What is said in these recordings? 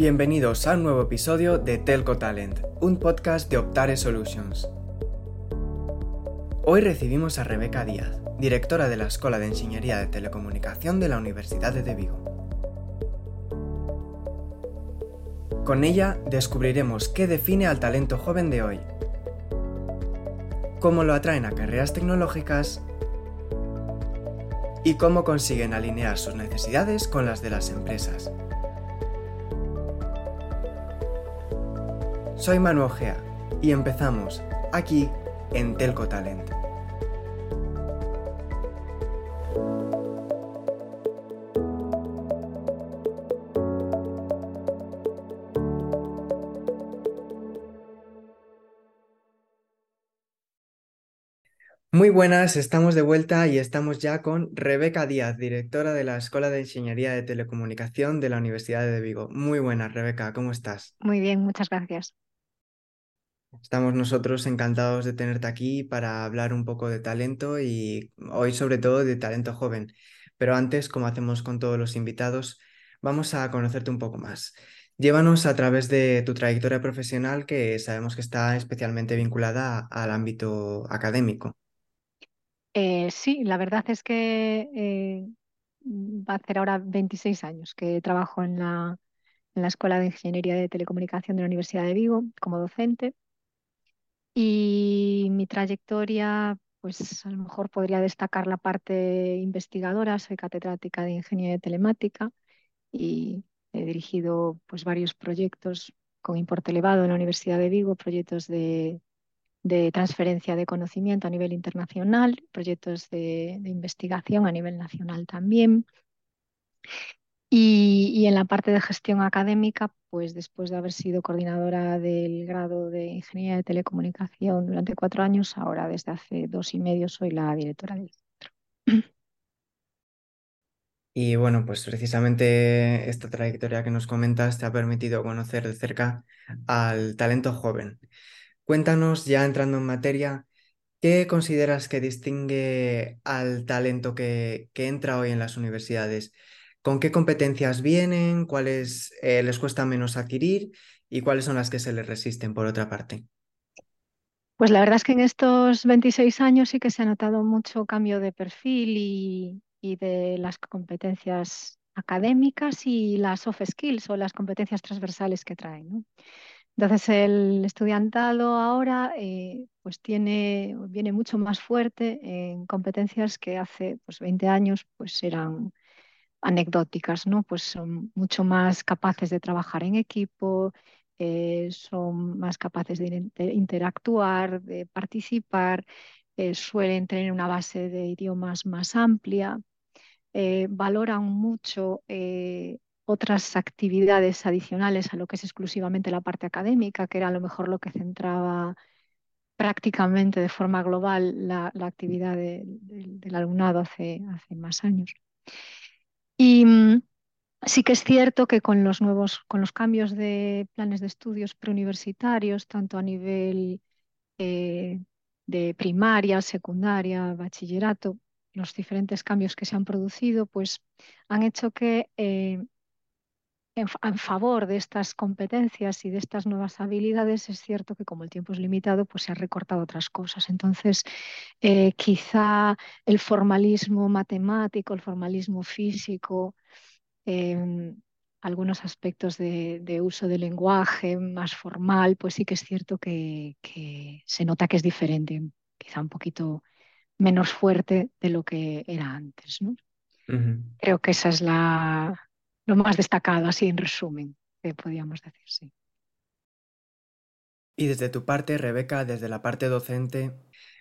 Bienvenidos a un nuevo episodio de Telco Talent, un podcast de Optare Solutions. Hoy recibimos a Rebeca Díaz, directora de la Escuela de Ingeniería de Telecomunicación de la Universidad de Vigo. Con ella descubriremos qué define al talento joven de hoy, cómo lo atraen a carreras tecnológicas y cómo consiguen alinear sus necesidades con las de las empresas. Soy Manu Ojea y empezamos aquí en Telco Talent. Muy buenas, estamos de vuelta y estamos ya con Rebeca Díaz, directora de la Escuela de Ingeniería de Telecomunicación de la Universidad de Vigo. Muy buenas, Rebeca, ¿cómo estás? Muy bien, muchas gracias. Estamos nosotros encantados de tenerte aquí para hablar un poco de talento y hoy sobre todo de talento joven. Pero antes, como hacemos con todos los invitados, vamos a conocerte un poco más. Llévanos a través de tu trayectoria profesional que sabemos que está especialmente vinculada al ámbito académico. Eh, sí, la verdad es que eh, va a hacer ahora 26 años que trabajo en la, en la Escuela de Ingeniería de Telecomunicación de la Universidad de Vigo como docente. Y mi trayectoria, pues a lo mejor podría destacar la parte investigadora. Soy catedrática de Ingeniería Telemática y he dirigido pues, varios proyectos con importe elevado en la Universidad de Vigo, proyectos de, transferencia de conocimiento a nivel internacional, proyectos de, de investigación a nivel nacional también. Y, en la parte de gestión académica, pues después de haber sido coordinadora del grado de Ingeniería de Telecomunicación durante cuatro años, ahora desde hace dos y medio soy la directora del centro. Y bueno, pues precisamente esta trayectoria que nos comentas te ha permitido conocer de cerca al talento joven. Cuéntanos, ya entrando en materia, ¿qué consideras que distingue al talento que, que entra hoy en las universidades? Con qué competencias vienen, cuáles eh, les cuesta menos adquirir y cuáles son las que se les resisten por otra parte. Pues la verdad es que en estos 26 años sí que se ha notado mucho cambio de perfil y, de las competencias académicas y las soft skills o las competencias transversales que traen. Entonces el estudiantado ahora eh, pues tiene, viene mucho más fuerte en competencias que hace pues, 20 años pues eran anecdóticas, ¿no? Pues son mucho más capaces de trabajar en equipo, eh, son más capaces de, interactuar, de participar, eh, suelen tener una base de idiomas más amplia, eh, valoran mucho otras actividades adicionales a lo que es exclusivamente la parte académica, que era a lo mejor lo que centraba prácticamente de forma global la, actividad del alumnado hace, hace más años. Y mm, sí que es cierto que con los nuevos, con los cambios de planes de estudios preuniversitarios, tanto a nivel eh, de primaria, secundaria, bachillerato, los diferentes cambios que se han producido, pues han hecho que eh, en, favor de estas competencias y de estas nuevas habilidades, es cierto que como el tiempo es limitado, pues se han recortado otras cosas. Entonces, eh, quizá el formalismo matemático, el formalismo físico, em, algunos aspectos de, uso del lenguaje más formal, pues sí que es cierto que, se nota que es diferente, quizá un poquito menos fuerte de lo que era antes. Creo que esa es la, lo más destacado, así en resumen, que podríamos decir, sí. Y desde tu parte, Rebeca, desde la parte docente,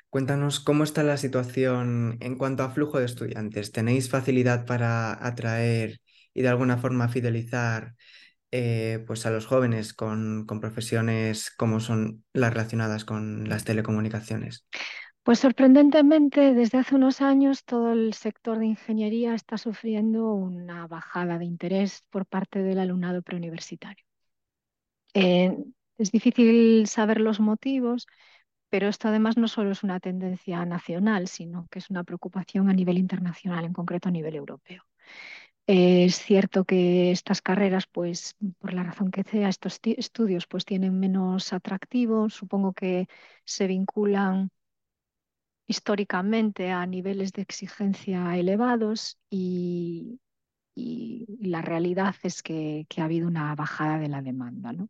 cuéntanos cómo está la situación en cuanto a flujo de estudiantes. ¿Tenéis facilidad para atraer y de alguna forma fidelizar eh, pues a los jóvenes con, con profesiones como son las relacionadas con las telecomunicaciones? Pues sorprendentemente, desde hace unos años todo el sector de ingeniería está sufriendo una bajada de interés por parte del alumnado preuniversitario. Eh, es difícil saber los motivos, pero esto además no solo es una tendencia nacional, sino que es una preocupación a nivel internacional, en concreto a nivel europeo. Es cierto que estas carreras, pues por la razón que sea, estos estudios pues tienen menos atractivo. Supongo que se vinculan históricamente a niveles de exigencia elevados y, y la realidad es que, que, ha habido una bajada de la demanda. ¿no?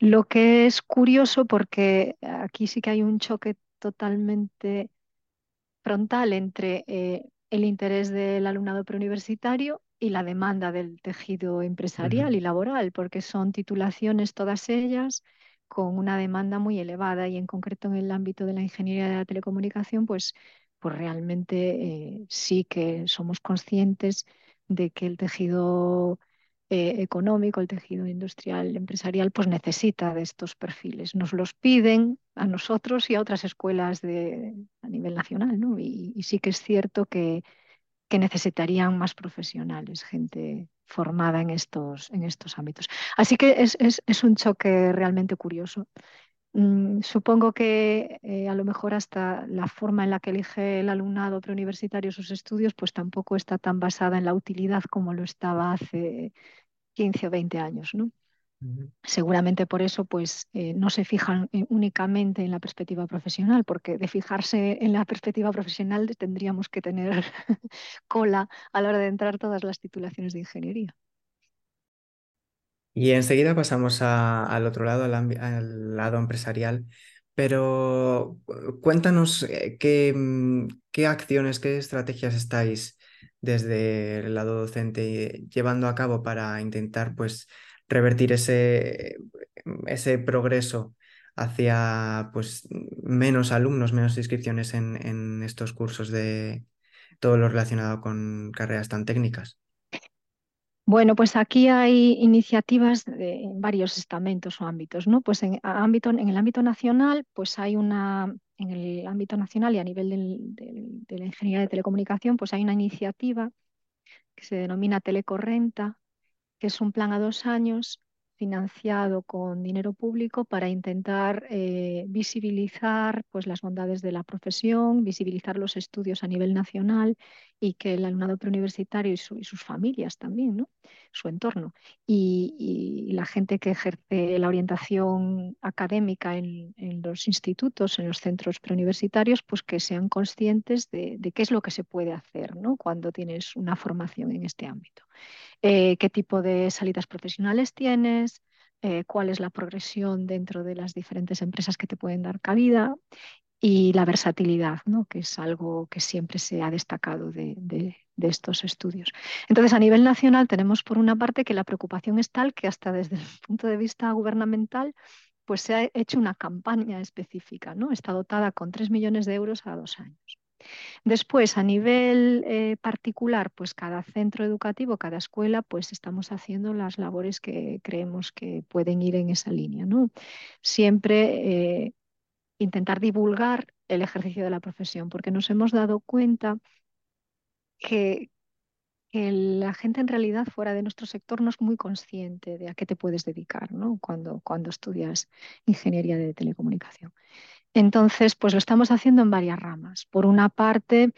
Lo que es curioso porque aquí sí que hay un choque totalmente frontal entre eh, el interés del alumnado preuniversitario y la demanda del tejido empresarial uh -huh. y laboral, porque son titulaciones todas ellas con una demanda muy elevada y en concreto en el ámbito de la ingeniería de la telecomunicación, pues, pues realmente eh, sí que somos conscientes de que el tejido eh, económico, el tejido industrial, empresarial, pues necesita de estos perfiles. Nos los piden a nosotros y a otras escuelas de, a nivel nacional, ¿no? Y, y sí que es cierto que, que, necesitarían más profesionales, gente formada en estos, en estos ámbitos. Así que es, es, es un choque realmente curioso. Mm, supongo que eh, a lo mejor hasta la forma en la que elige el alumnado preuniversitario sus estudios, pues tampoco está tan basada en la utilidad como lo estaba hace 15 o 20 años, ¿no? Seguramente por eso pues, eh, no se fijan únicamente en la perspectiva profesional, porque de fijarse en la perspectiva profesional tendríamos que tener cola a la hora de entrar todas las titulaciones de ingeniería. Y enseguida pasamos a, al otro lado, al, al, lado empresarial. Pero cuéntanos eh, qué, mm, qué acciones, qué estrategias estáis desde el lado docente llevando a cabo para intentar pues revertir ese, ese progreso hacia pues menos alumnos, menos inscripciones en, en estos cursos de todo lo relacionado con carreras tan técnicas. Bueno, pues aquí hay iniciativas de, varios estamentos o ámbitos, ¿no? Pues en, ámbito, en el ámbito nacional, pues hay una, en el ámbito nacional y a nivel de la ingeniería de telecomunicación, pues hay una iniciativa que se denomina Telecorrenta, que es un plan a dos años financiado con dinero público para intentar eh, visibilizar pues, las bondades de la profesión, visibilizar los estudios a nivel nacional y que el alumnado preuniversitario y, su, y sus familias también, ¿no? su entorno, y, la gente que ejerce la orientación académica en, en, los institutos, en los centros preuniversitarios, pues que sean conscientes de, de qué es lo que se puede hacer ¿no? cuando tienes una formación en este ámbito eh, qué tipo de salidas profesionales tienes, eh, cuál es la progresión dentro de las diferentes empresas que te pueden dar cabida y la versatilidad, ¿no? que es algo que siempre se ha destacado de, estos estudios. Entonces, a nivel nacional tenemos por una parte que la preocupación es tal que hasta desde el punto de vista gubernamental pues se ha hecho una campaña específica, ¿no? Está dotada con 3 millones de euros a dos años. Después, a nivel eh, particular, pues cada centro educativo, cada escuela, pues estamos haciendo las labores que creemos que pueden ir en esa línea, ¿no? Siempre eh, intentar divulgar el ejercicio de la profesión, porque nos hemos dado cuenta que, la gente en realidad fuera de nuestro sector no es muy consciente de a qué te puedes dedicar, ¿no? Cuando, cuando estudias ingeniería de telecomunicación. Entonces, pues lo estamos haciendo en varias ramas. Por una parte,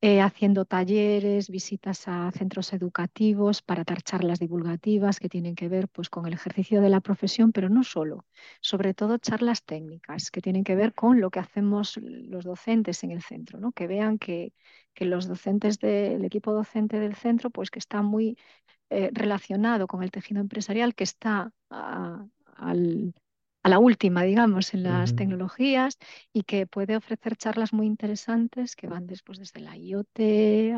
eh, haciendo talleres, visitas a centros educativos para dar charlas divulgativas que tienen que ver pues, con el ejercicio de la profesión, pero no solo, sobre todo charlas técnicas que tienen que ver con lo que hacemos los docentes en el centro, ¿no? que vean que, que los docentes del equipo docente del centro, pues que está muy eh, relacionado con el tejido empresarial, que está al a la última, digamos, en las uh -huh. tecnologías y que puede ofrecer charlas muy interesantes que van después desde la IoT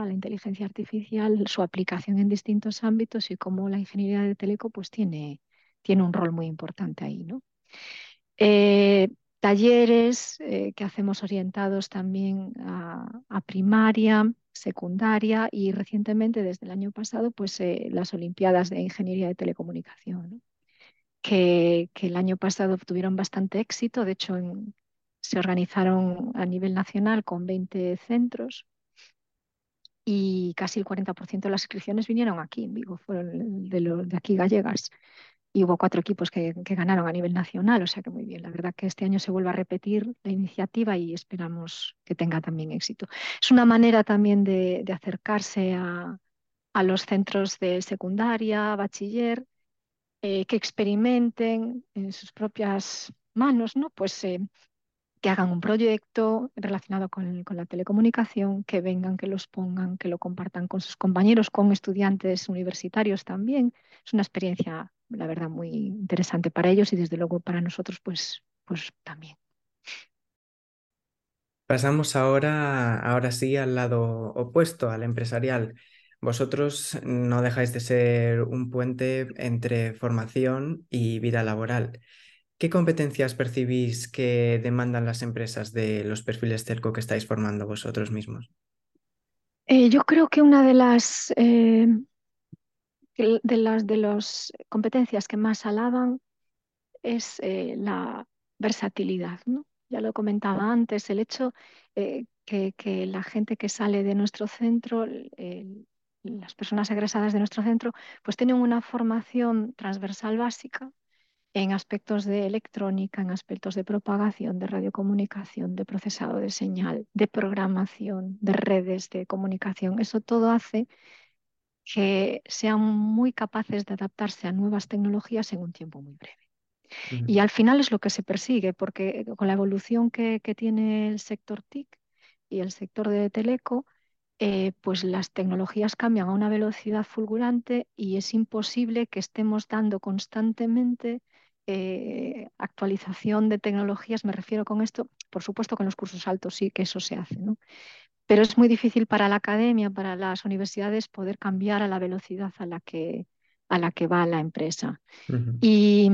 a la inteligencia artificial, su aplicación en distintos ámbitos y cómo la ingeniería de teleco pues tiene, tiene un rol muy importante ahí, ¿no? Eh, talleres eh, que hacemos orientados también a, a, primaria, secundaria y recientemente, desde el año pasado, pues eh, las Olimpiadas de Ingeniería de Telecomunicación. ¿no? Que, el año pasado obtuvieron bastante éxito. De hecho, se organizaron a nivel nacional con 20 centros y casi el 40% de las inscripciones vinieron aquí en Vigo, fueron de, aquí gallegas. Y hubo cuatro equipos que, ganaron a nivel nacional, o sea que muy bien. La verdad que este año se vuelve a repetir la iniciativa y esperamos que tenga también éxito. Es una manera también de, acercarse a los centros de secundaria, bachiller, eh, que experimenten en sus propias manos, ¿no? Pues eh, que hagan un proyecto relacionado con, con, la telecomunicación, que vengan, que los pongan, que lo compartan con sus compañeros, con estudiantes universitarios también. Es una experiencia, la verdad, muy interesante para ellos y desde luego para nosotros, pues, pues también. Pasamos ahora, ahora sí al lado opuesto, al empresarial. Vosotros no dejáis de ser un puente entre formación y vida laboral. ¿Qué competencias percibís que demandan las empresas de los perfiles telco que estáis formando vosotros mismos? Eh, yo creo que una de las, eh, de las de las competencias que más alaban es eh, la versatilidad. Ya lo comentaba antes, el hecho que, que, la gente que sale de nuestro centro, las personas egresadas de nuestro centro, pues tienen una formación transversal básica en aspectos de electrónica, en aspectos de propagación, de radiocomunicación, de procesado de señal, de programación, de redes de comunicación. Eso todo hace que sean muy capaces de adaptarse a nuevas tecnologías en un tiempo muy breve. Y al final es lo que se persigue, porque con la evolución que, que tiene el sector TIC y el sector de Teleco, eh, pues las tecnologías cambian a una velocidad fulgurante y es imposible que estemos dando constantemente eh, actualización de tecnologías. Me refiero con esto, por supuesto que en los cursos altos sí que eso se hace, ¿no? Pero es muy difícil para la academia, para las universidades, poder cambiar a la velocidad a la que, a la que va la empresa. Uh -huh. Y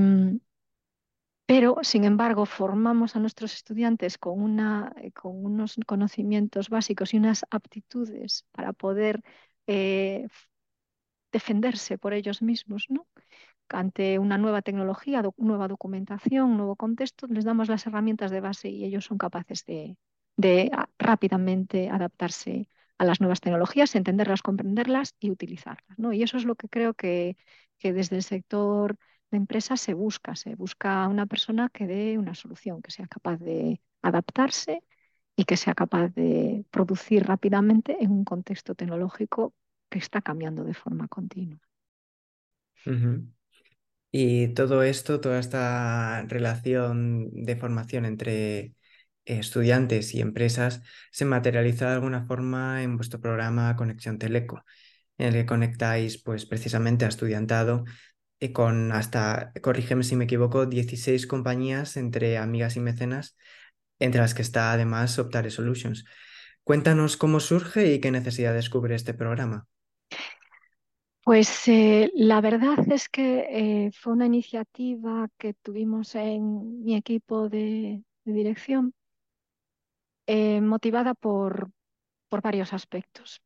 pero, sin embargo, formamos a nuestros estudiantes eh, con unos conocimientos básicos y unas aptitudes para poder eh, defenderse por ellos mismos, ¿no? Ante una nueva tecnología, nueva documentación, nuevo contexto, les damos las herramientas de base y ellos son capaces de, de rápidamente adaptarse a las nuevas tecnologías, entenderlas, comprenderlas y utilizarlas. ¿no? Y eso es lo que creo que desde el sector de empresa se busca, se busca una persona que dé una solución, que sea capaz de adaptarse y que sea capaz de producir rápidamente en un contexto tecnológico que está cambiando de forma continua. Y todo esto, toda esta relación de formación entre estudiantes y empresas se materializa de alguna forma en vuestro programa Conexión Teleco, en el que conectáis pues precisamente a estudiantado con hasta, corrígeme si me equivoco, 16 compañías entre amigas y mecenas, entre las que está además Optare Solutions. Cuéntanos cómo surge y qué necesidad descubre este programa. Pues eh, la verdad es que eh, fue una iniciativa que tuvimos en mi equipo de, de dirección, eh, motivada por, por varios aspectos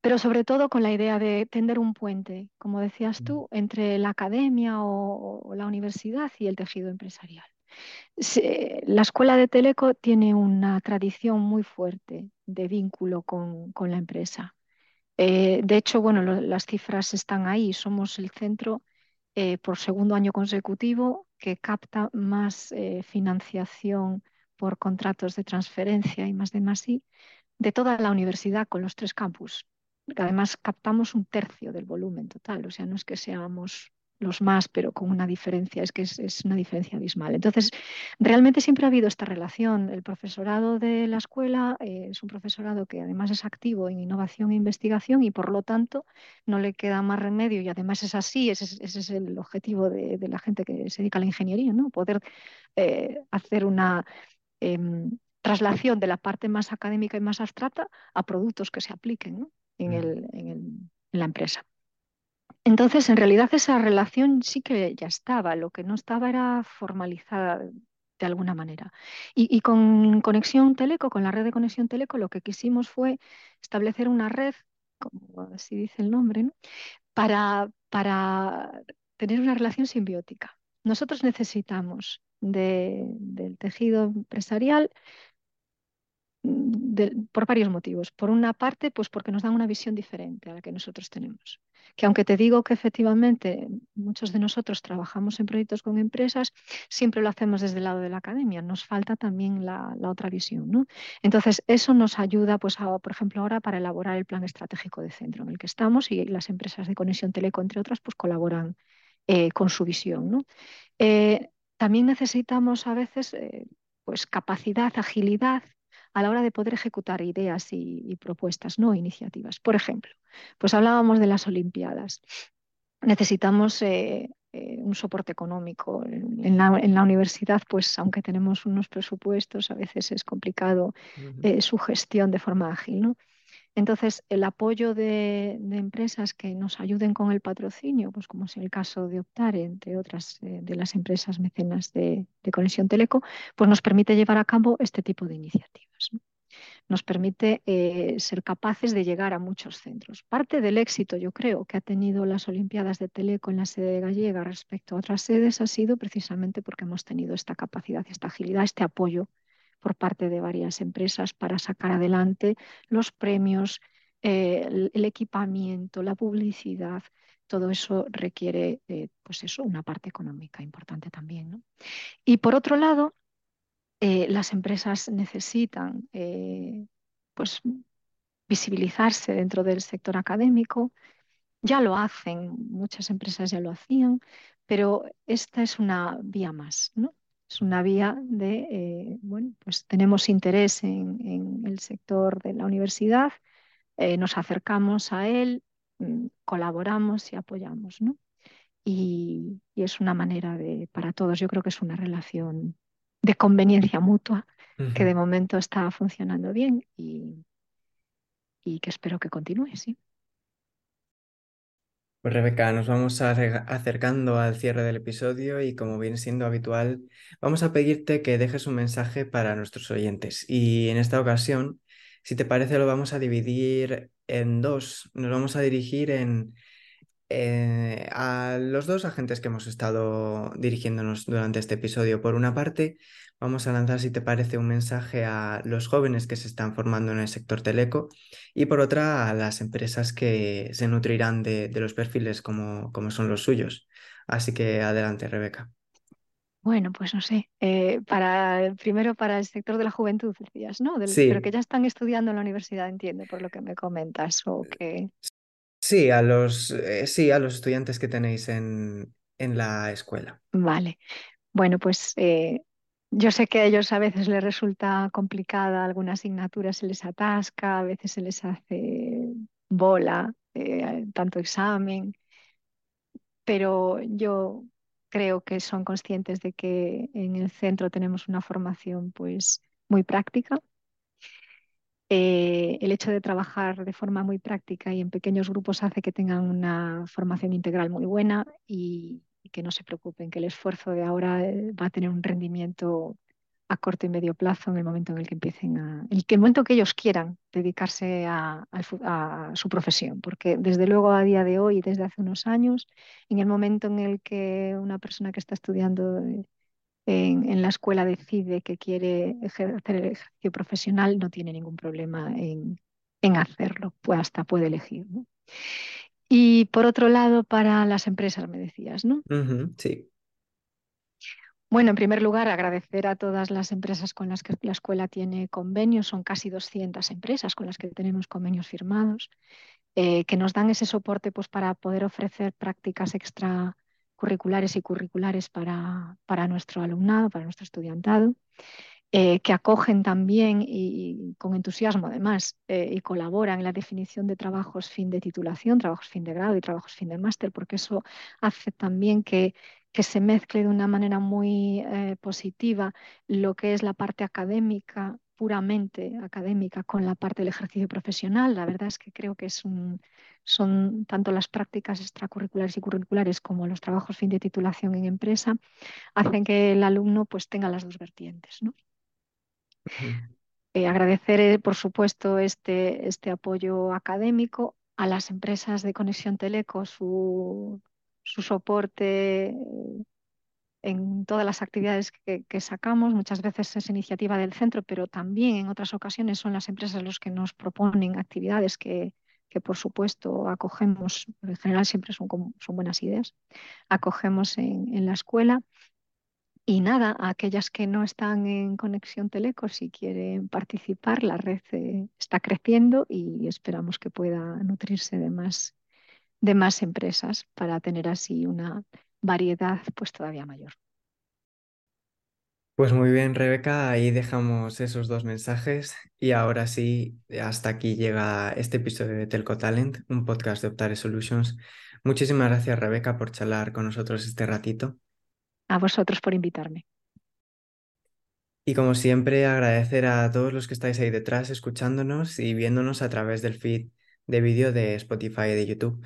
pero sobre todo con la idea de tender un puente, como decías tú, entre la academia o, o la universidad y el tejido empresarial. Se, la escuela de Teleco tiene una tradición muy fuerte de vínculo con, con la empresa. Eh, de hecho, bueno, lo, las cifras están ahí. Somos el centro eh, por segundo año consecutivo que capta más eh, financiación por contratos de transferencia y más de más y de toda la universidad con los tres campus porque además captamos un tercio del volumen total, o sea, no es que seamos los más, pero con una diferencia, es que es, es, una diferencia abismal. Entonces, realmente siempre ha habido esta relación. El profesorado de la escuela eh, es un profesorado que además es activo en innovación e investigación y por lo tanto no le queda más remedio y además es así, ese, es el objetivo de, la gente que se dedica a la ingeniería, ¿no? Poder eh, hacer una... Eh, traslación de la parte más académica y más abstracta a productos que se apliquen ¿no? En, el, en, el, en, la empresa. Entonces, en realidad esa relación sí que ya estaba, lo que no estaba era formalizada de alguna manera. Y, y, con Conexión Teleco, con la red de Conexión Teleco, lo que quisimos fue establecer una red, como así dice el nombre, ¿no? para, para tener una relación simbiótica. Nosotros necesitamos de, del tejido empresarial por varios motivos. Por una parte, pues porque nos dan una visión diferente a la que nosotros tenemos. Que aunque te digo que efectivamente muchos de nosotros trabajamos en proyectos con empresas, siempre lo hacemos desde el lado de la academia. Nos falta también la, otra visión. ¿no? Entonces, eso nos ayuda, pues, por ejemplo, ahora para elaborar el plan estratégico de centro en el que estamos y las empresas de conexión teleco, entre otras, pues colaboran eh, con su visión. ¿no? Eh, también necesitamos a veces eh, pues capacidad, agilidad a la hora de poder ejecutar ideas y, propuestas, no iniciativas. Por ejemplo, pues hablábamos de las Olimpiadas. Necesitamos eh, eh, un soporte económico. En la, universidad, pues aunque tenemos unos presupuestos, a veces es complicado su gestión de forma ágil. ¿no? Entonces, el apoyo de, empresas que nos ayuden con el patrocinio, pues como es el caso de Optare, entre otras eh, de las empresas mecenas de, Conexión Teleco, pues nos permite llevar a cabo este tipo de iniciativas. Nos permite eh, ser capaces de llegar a muchos centros. Parte del éxito, yo creo, que ha tenido las Olimpiadas de Teleco en la sede gallega respecto a otras sedes ha sido precisamente porque hemos tenido esta capacidad, esta agilidad, este apoyo por parte de varias empresas para sacar adelante los premios, eh, el, equipamiento, la publicidad. Todo eso requiere, eh, pues eso, una parte económica importante también. Y por otro lado, eh, las empresas necesitan pues, visibilizarse dentro del sector académico. Ya lo hacen, muchas empresas ya lo hacían, pero esta es una vía más, ¿no? Es una vía de, eh, bueno, pues tenemos interés en, el sector de la universidad, eh, nos acercamos a él, mm, colaboramos y apoyamos, ¿no? Y, es una manera de, para todos, yo creo que es una relación de conveniencia mutua que de momento está funcionando bien y, y que espero que continúe, sí. Pues Rebeca, nos vamos acercando al cierre del episodio y como viene siendo habitual, vamos a pedirte que dejes un mensaje para nuestros oyentes. Y en esta ocasión, si te parece, lo vamos a dividir en dos. Nos vamos a dirigir en, eh, a los dos agentes que hemos estado dirigiéndonos durante este episodio. Por una parte, vamos a lanzar, si te parece, un mensaje a los jóvenes que se están formando en el sector teleco y por otra a las empresas que se nutrirán de, los perfiles como, como, son los suyos. Así que adelante, Rebeca. Bueno, pues no sé, eh, para, primero para el sector de la juventud, decías, ¿no? sí. Pero que ya están estudiando en la universidad, entiendo, por lo que me comentas, o que... Sí, a los, eh, sí, a los estudiantes que tenéis en, en la escuela. Vale. Bueno, pues eh, yo sé que a ellos a veces les resulta complicada alguna asignatura, se les atasca, a veces se les hace bola, eh, tanto examen, pero yo creo que son conscientes de que en el centro tenemos una formación pues muy práctica. Eh, el hecho de trabajar de forma muy práctica y en pequeños grupos hace que tengan una formación integral muy buena y, que no se preocupen, que el esfuerzo de ahora eh, va a tener un rendimiento a corto y medio plazo en el momento en el que empiecen a, el, el momento que ellos quieran dedicarse a, su profesión, porque desde luego a día de hoy, desde hace unos años, en el momento en el que una persona que está estudiando en, la escuela decide que quiere hacer el ejercicio profesional, no tiene ningún problema en, hacerlo, pues hasta puede elegir. Y por otro lado, para las empresas, me decías, ¿no? sí. Bueno, en primer lugar, agradecer a todas las empresas con las que la escuela tiene convenios. Son casi 200 empresas con las que tenemos convenios firmados, eh, que nos dan ese soporte pues, para poder ofrecer prácticas extracurriculares y curriculares para, para nuestro alumnado, para nuestro estudiantado. Eh, que acogen también y, con entusiasmo además eh, y colaboran en la definición de trabajos fin de titulación, trabajos fin de grado y trabajos fin de máster, porque eso hace también que, que se mezcle de una manera muy eh, positiva lo que es la parte académica, puramente académica, con la parte del ejercicio profesional. La verdad es que creo que es un, son tanto las prácticas extracurriculares y curriculares como los trabajos fin de titulación en empresa, hacen que el alumno pues tenga las dos vertientes. ¿no? Eh, agradecer, eh, por supuesto, este, este apoyo académico a las empresas de Conexión Teleco, su, su soporte en todas las actividades que, que, sacamos. Muchas veces es iniciativa del centro, pero también en otras ocasiones son las empresas los que nos proponen actividades que, que por supuesto acogemos, en general siempre son, son buenas ideas, acogemos en, en la escuela. Y nada, a aquellas que no están en conexión Teleco, si quieren participar, la red eh, está creciendo y esperamos que pueda nutrirse de más, de más empresas para tener así una variedad pues todavía mayor. Pues muy bien, Rebeca, ahí dejamos esos dos mensajes y ahora sí, hasta aquí llega este episodio de Telco Talent, un podcast de Optare Solutions. Muchísimas gracias, Rebeca, por charlar con nosotros este ratito. A vosotros por invitarme. Y como siempre, agradecer a todos los que estáis ahí detrás escuchándonos y viéndonos a través del feed de vídeo de Spotify y de YouTube.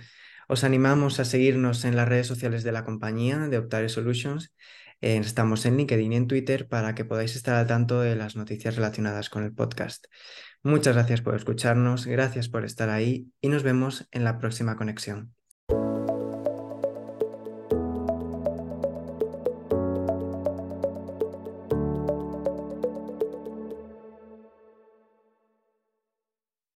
Os animamos a seguirnos en las redes sociales de la compañía de Optare Solutions eh, estamos en LinkedIn y en Twitter para que podáis estar al tanto de las noticias relacionadas con el podcast. Muchas gracias por escucharnos, gracias por estar ahí y nos vemos en la próxima conexión.